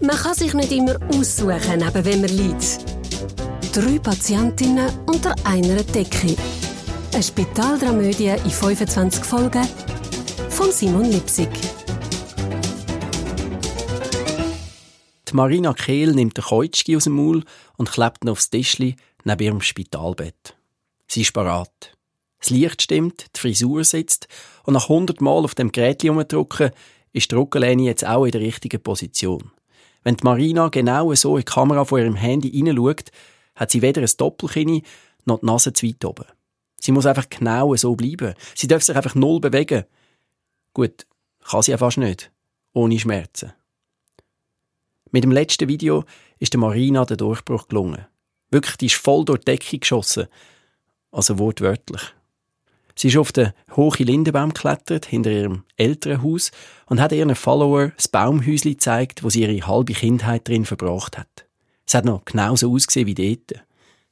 Man kann sich nicht immer aussuchen, neben wem man liegt. Drei Patientinnen unter einer Decke. Eine Spitaldramödie in 25 Folgen von Simon Lipsig. Die Marina Kehl nimmt den Keutschki aus dem Maul und klebt ihn aufs Tischli neben ihrem Spitalbett. Sie ist parat. Das Licht stimmt, die Frisur sitzt und nach 100 Mal auf dem Gerät umdrücken, ist die Rückenlehne jetzt auch in der richtigen Position. Wenn die Marina genau so in die Kamera von ihrem Handy hineinschaut, hat sie weder ein Doppelkinn noch die Nase zu weit oben. Sie muss einfach genau so bleiben. Sie darf sich einfach null bewegen. Gut, kann sie ja fast nicht. Ohne Schmerzen. Mit dem letzten Video ist der Marina der Durchbruch gelungen. Wirklich, die ist voll durch die Decke geschossen. Also wortwörtlich. Sie ist auf den hohen Lindenbaum geklettert, hinter ihrem Elternhaus, und hat ihren Follower das Baumhäuschen gezeigt, wo sie ihre halbe Kindheit drin verbracht hat. Es hat noch genauso ausgesehen wie dort.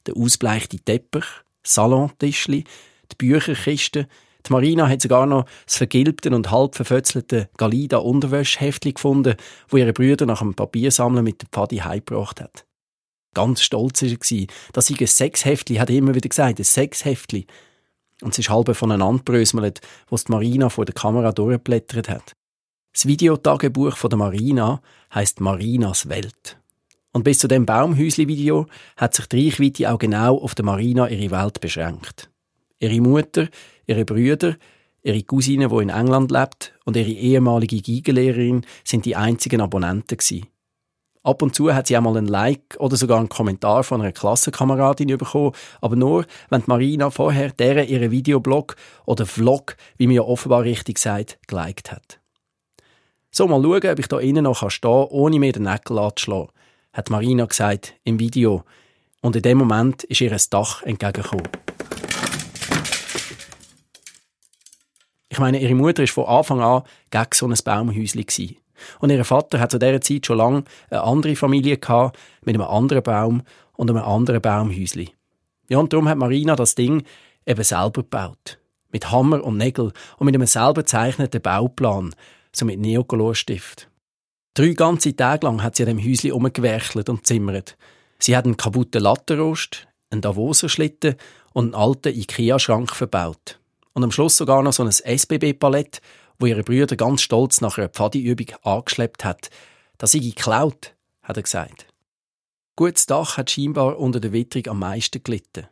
Der ausbleichte Teppich, Salontischli, die Bücherkiste. Die Marina hat sogar noch das vergilbte und halb verfötzelte Galida Unterwäschheftli gefunden, wo ihre Brüder nach dem Papiersammeln mit der Pfadi heimgebracht hat. Ganz stolz war er, dass sie ein Sexheftli, hat er immer wieder gesagt, ein Sexheftli. Und es ist halb voneinander bröselt, was die Marina vor der Kamera durchgeblättert hat. Das Videotagebuch von der Marina heißt Marinas Welt. Und bis zu dem Baumhäusli-Video hat sich die Reichweite auch genau auf der Marina ihre Welt beschränkt. Ihre Mutter, ihre Brüder, ihre Cousine, die in England lebt, und ihre ehemalige Geigenlehrerin sind die einzigen Abonnenten gewesen. Ab und zu hat sie einmal ein Like oder sogar einen Kommentar von einer Klassenkameradin bekommen, aber nur, wenn Marina vorher deren ihren Videoblog oder Vlog, wie man ja offenbar richtig sagt, geliked hat. So, mal schauen, ob ich da innen noch stehen kann, ohne mir den Nägel anzuschlagen, hat Marina gesagt im Video. Und in dem Moment ist ihr ein Dach entgegengekommen. Ich meine, ihre Mutter war von Anfang an gegen so ein Baumhäuschen. Und ihr Vater hat zu dieser Zeit schon lange eine andere Familie gehabt, mit einem anderen Baum und einem anderen Baumhäusli. Ja, und darum hat Marina das Ding eben selber gebaut. Mit Hammer und Nägel und mit einem selber gezeichneten Bauplan, so mit Neocolorstift. Drei ganze Tage lang hat sie an dem Häusli umgewerkelt und zimmert. Sie hat einen kaputten Lattenrost, einen Davoser Schlitten und einen alten Ikea-Schrank verbaut. Und am Schluss sogar noch so ein SBB-Palett wo ihre Brüder ganz stolz nach einer Pfadiübung angeschleppt hat. Das sei geklaut, hat er gesagt. Gutes Dach hat scheinbar unter der Witterung am meisten gelitten.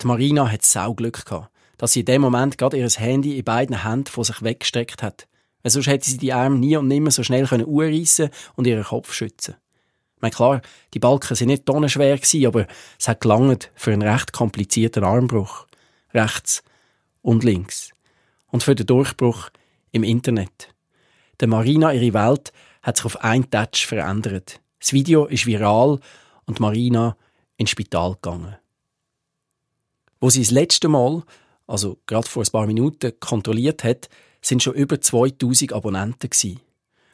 Die Marina hat Sauglück gehabt, dass sie in dem Moment gerade ihr Handy in beiden Händen von sich weggestreckt hat. Sonst hätte sie die Arme nie und nimmer so schnell können und ihren Kopf schützen. Meine, klar, die Balken sind nicht tonnenschwer gewesen, aber es hat gelangt für einen recht komplizierten Armbruch. Rechts und links. Und für den Durchbruch im Internet. Der Marina, ihre Welt, hat sich auf einen Touch verändert. Das Video ist viral und Marina ins Spital gegangen. Wo sie das letzte Mal, also gerade vor ein paar Minuten, kontrolliert hat, sind schon über 2000 Abonnenten gewesen.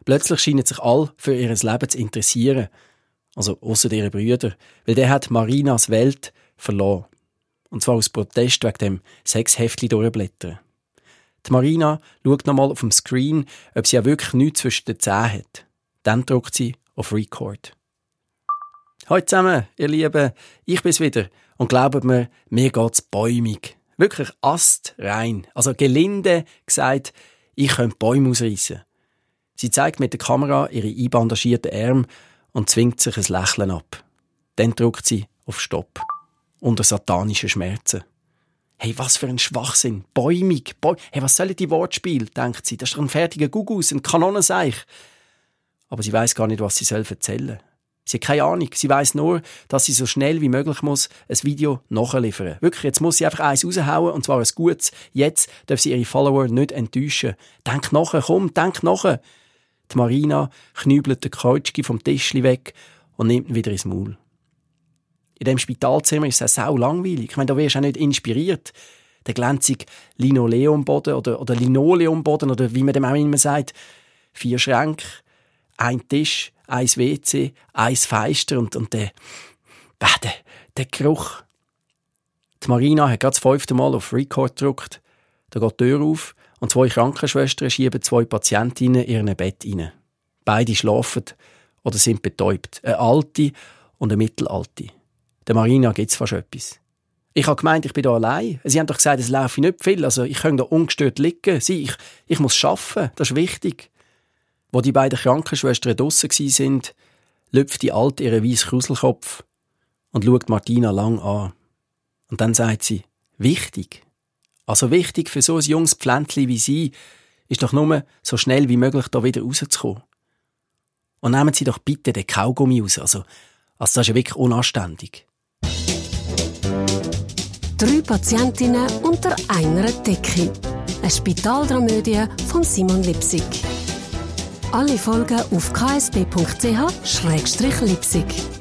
Plötzlich scheinen sich alle für ihr Leben zu interessieren. Also außer ihre Brüder, weil der hat Marinas Welt verloren. Und zwar aus Protest wegen dem Sexheftli durchblättern. Die Marina schaut nochmal auf dem Screen, ob sie ja wirklich nichts zwischen den Zähnen hat. Dann drückt sie auf Record. Hallo zusammen, ihr Lieben, ich bin's wieder. Und glaubt mir, mir geht's bäumig. Wirklich astrein. Also gelinde gesagt, ich könnte Bäume ausreißen. Sie zeigt mit der Kamera ihre einbandagierten Arme und zwingt sich ein Lächeln ab. Dann drückt sie auf Stopp. Unter satanischen Schmerzen. Hey, was für ein Schwachsinn. Bäumig. Bäu hey, was soll die Wortspiel, denkt sie. Das ist doch ein fertiger Gugus, ein Kanonenseich. Aber sie weiß gar nicht, was sie soll erzählen. Sie hat keine Ahnung. Sie weiß nur, dass sie so schnell wie möglich muss ein Video nachliefern. Wirklich, jetzt muss sie einfach eins raushauen, und zwar ein gutes. Jetzt darf sie ihre Follower nicht enttäuschen. Denk nachher, komm, denk nachher. Die Marina knübelt den Kreutschki vom Tischli weg und nimmt ihn wieder ins Maul in dem Spitalzimmer ist es sau langweilig. Ich meine, da wirst du auch nicht inspiriert. Der glänzige Linoleumboden oder, oder Linoleumboden oder wie man dem auch immer sagt. Vier Schränke, ein Tisch, ein WC, ein Feister und, und der, der, der Geruch. Die Marina hat gerade das fünfte Mal auf Record gedrückt. Da geht die Tür auf und zwei Krankenschwestern schieben zwei Patientinnen in ihr Bett rein. Beide schlafen oder sind betäubt. Eine alte und eine mittelalte. Der Marina gibt's fast etwas. Ich habe gemeint, ich bin da allein. Sie haben doch gesagt, es laufe nicht viel. Also ich kann da ungestört liegen. Sie, ich, ich muss schaffen. Das ist wichtig. Wo die beiden Krankenschwestern draussen sind, lüpft die Alte ihren weißen Kruselkopf und schaut Martina lang an. Und dann sagt sie, wichtig. Also wichtig für so ein junges Pflänzchen wie sie, ist doch nur so schnell wie möglich da wieder rauszukommen. Und nehmen Sie doch bitte den Kaugummi raus. Also, also das ist ja wirklich unanständig. Drei Patientinnen unter einer Decke. Eine Spitaldramödie von Simon Lipsig. Alle Folgen auf ksb.ch-lipsig.